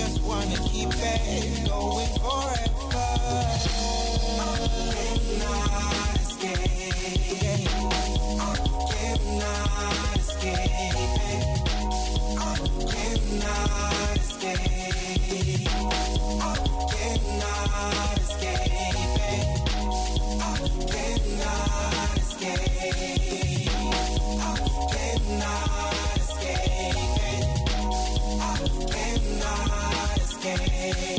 just wanna keep it going.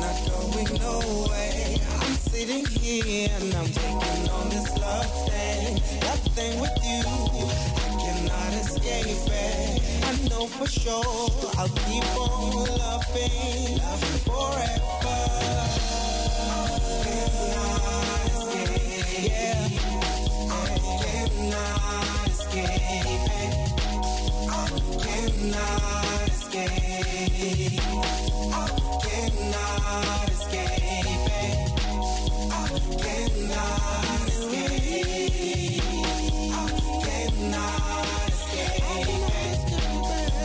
not going no way. I'm sitting here and I'm taking on this love thing. That thing with you, I cannot escape it. I know for sure I'll keep on loving, loving forever. I Cannot escape, yeah. I cannot escape it. I cannot escape. I cannot escape. I cannot escape. I cannot escape.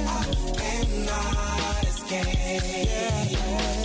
I cannot escape. Yeah.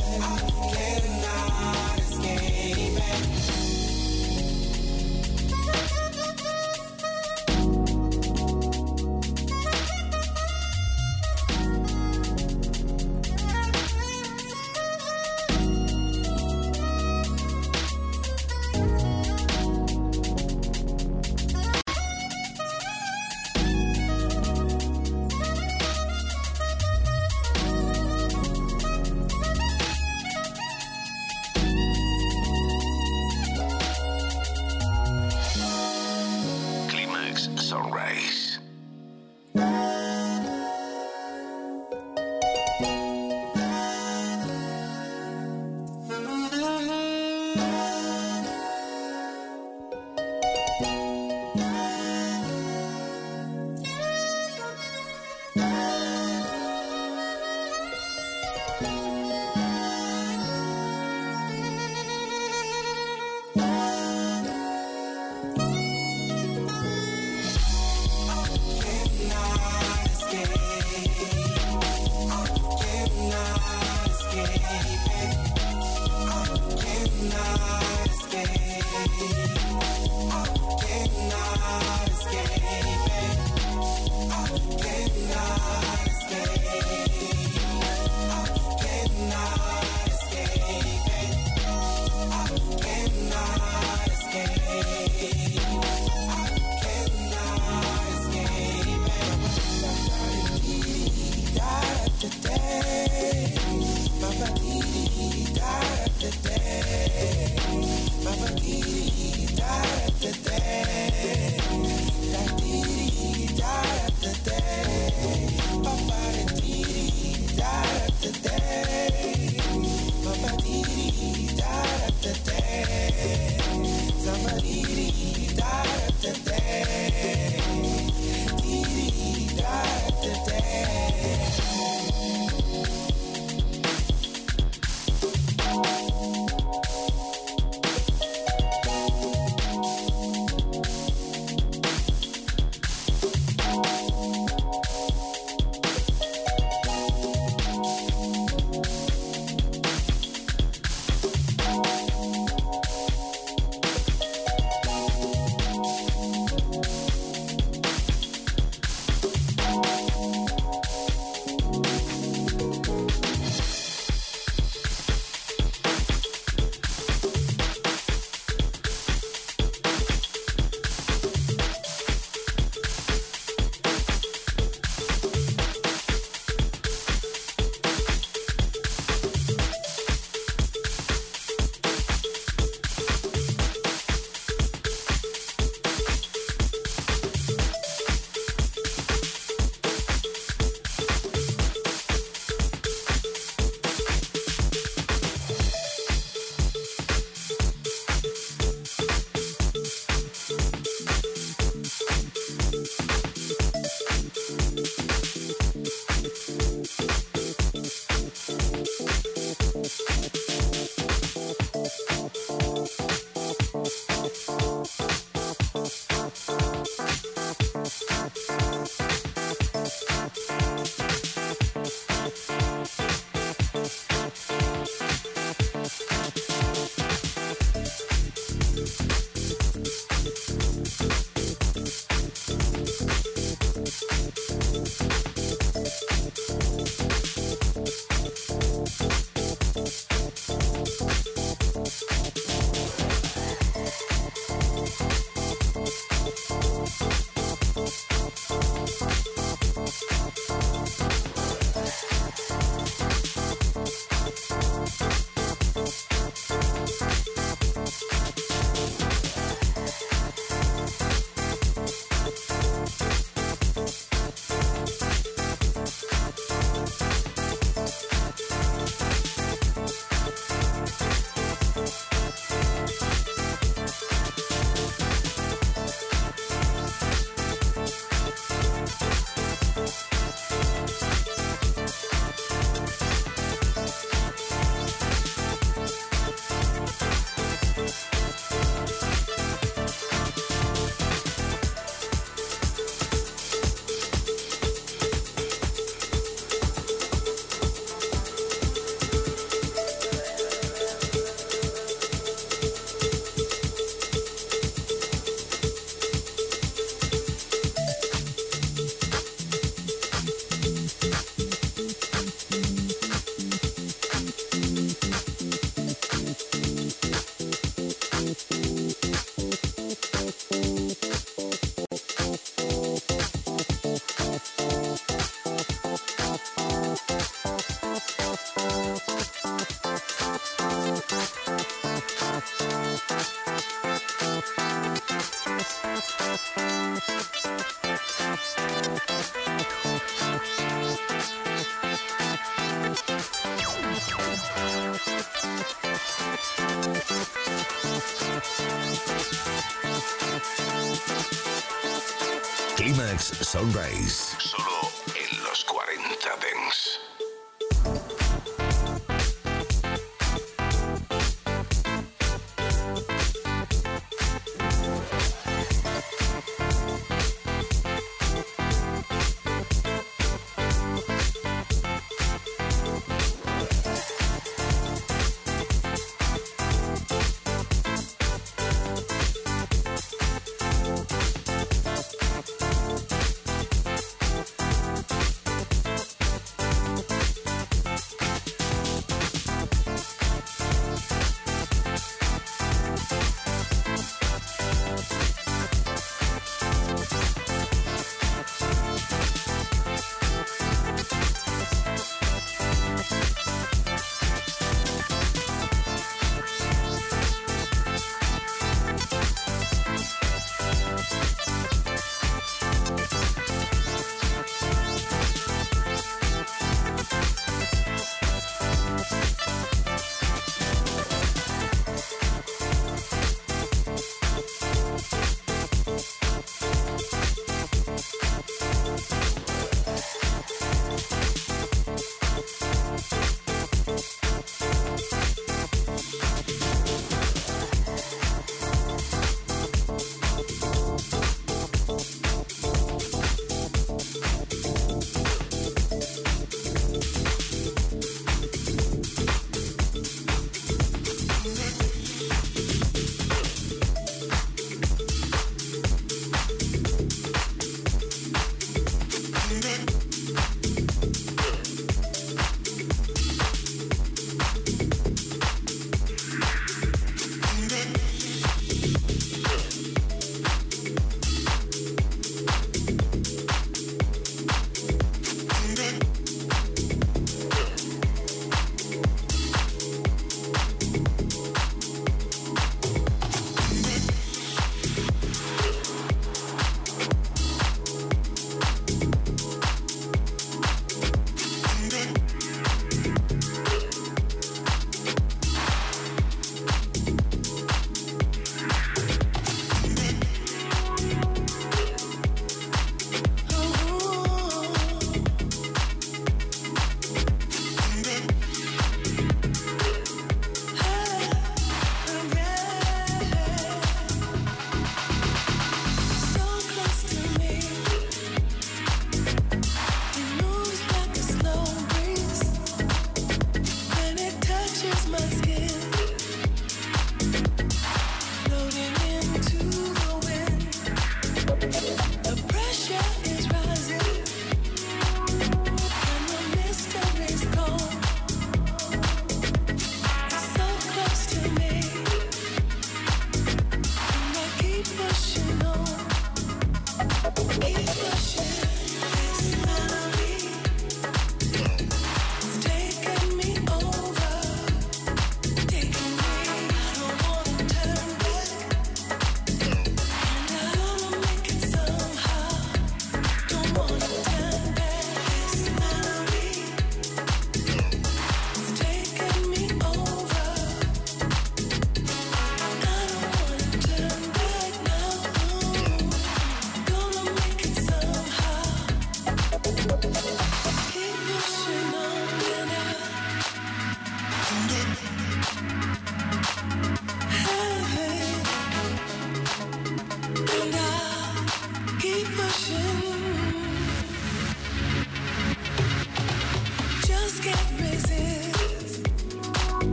Sunrise.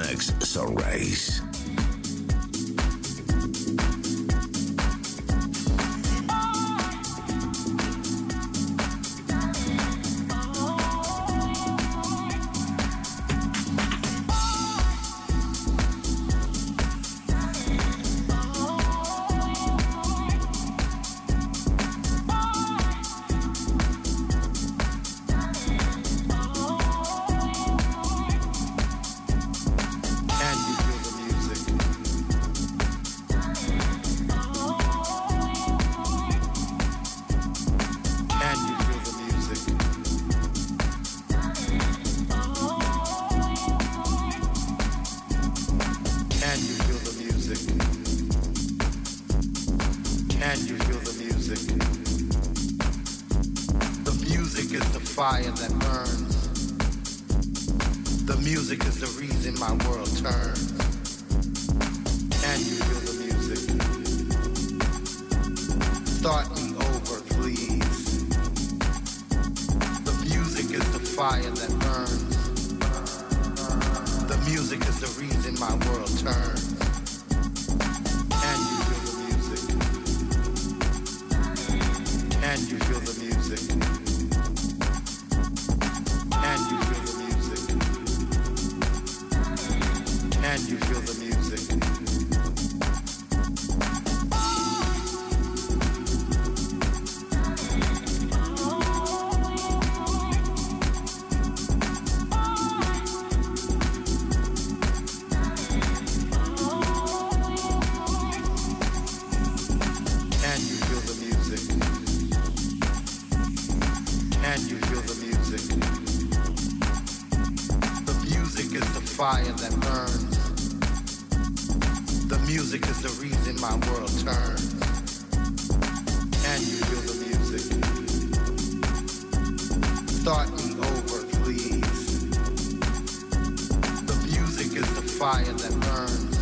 Mix Sunrise. fire that burns. The music is the reason my world turns. Can you feel the music. Start me over, please. The music is the fire that burns.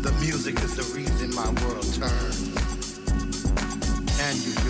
The music is the reason my world turns. Can you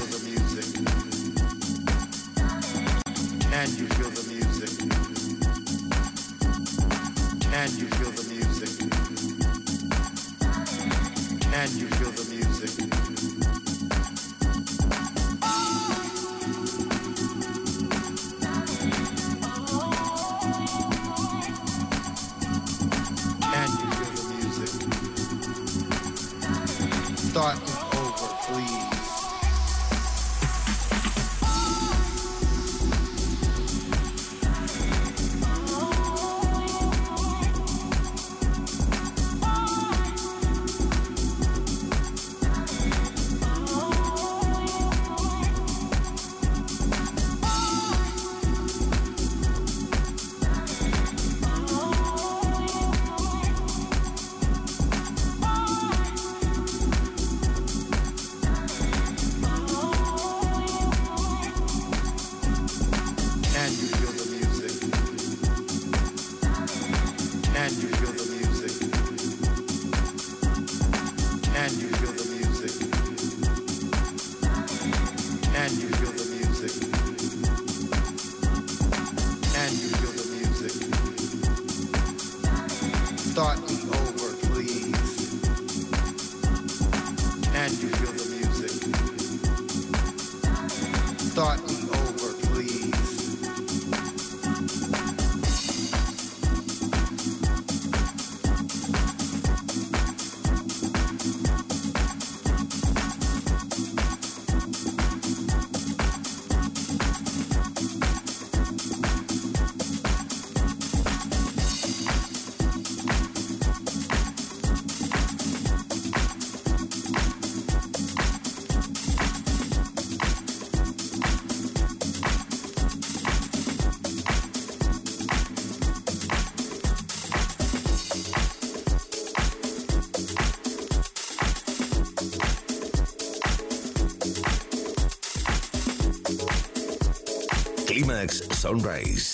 thought. Sunrise.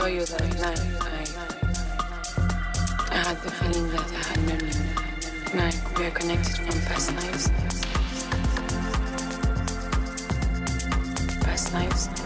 Saw you that night, I, I had the feeling that I had known you. Like we are connected from past lives. Past lives.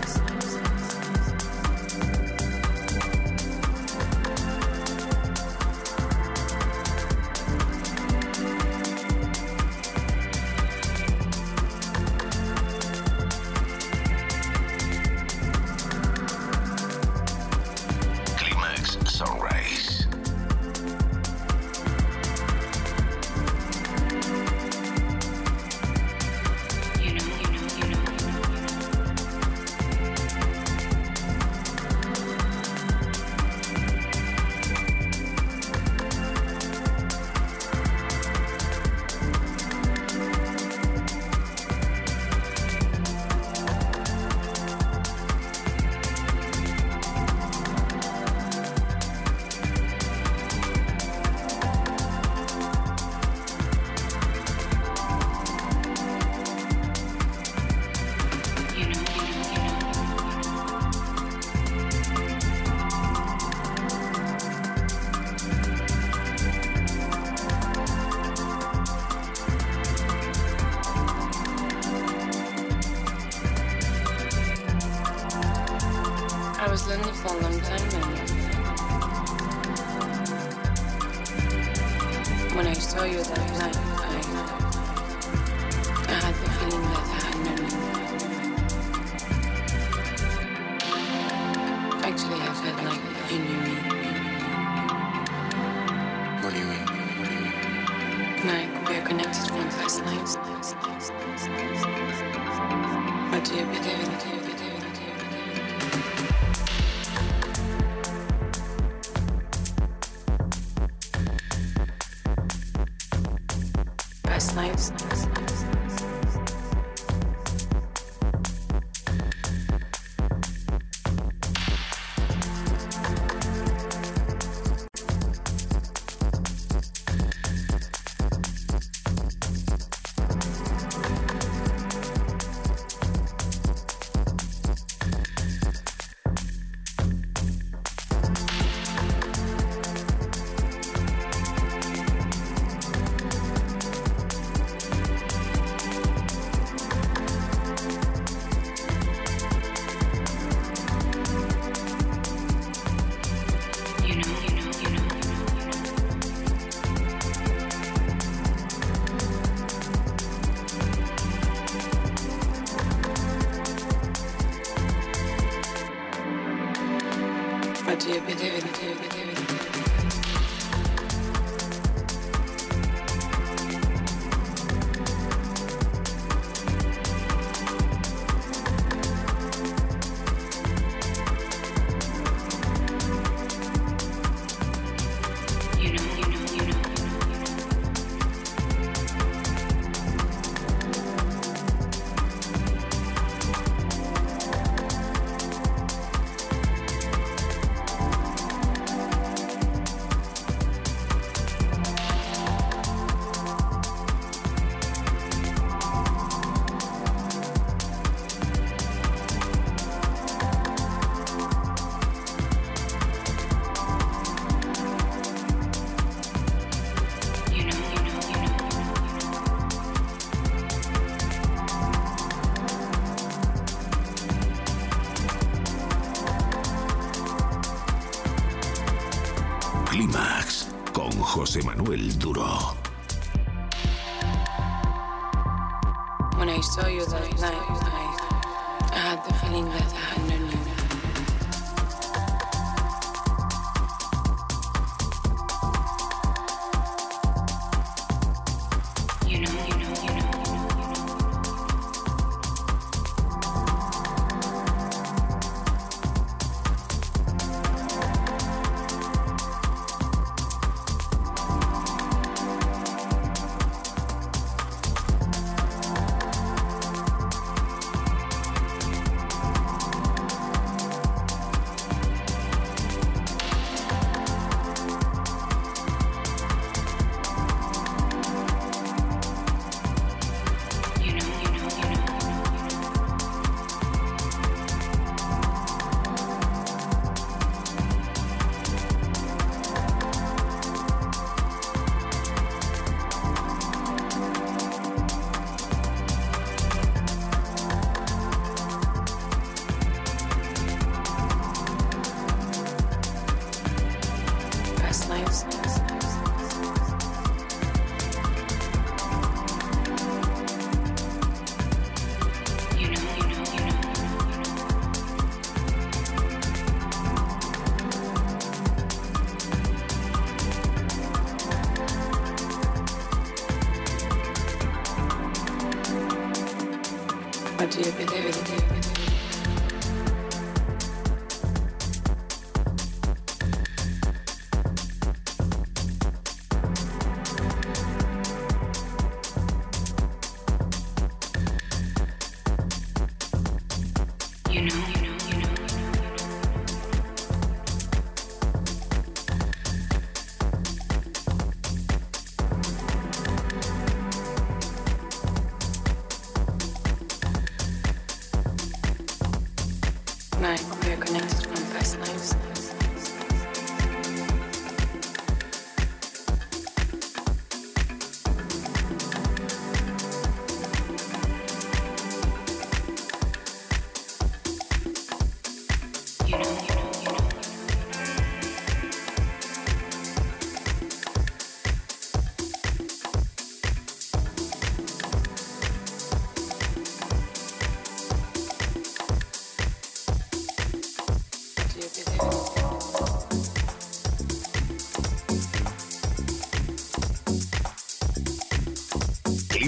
José Manuel Duro.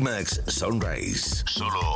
Clímax Sunrise. Solo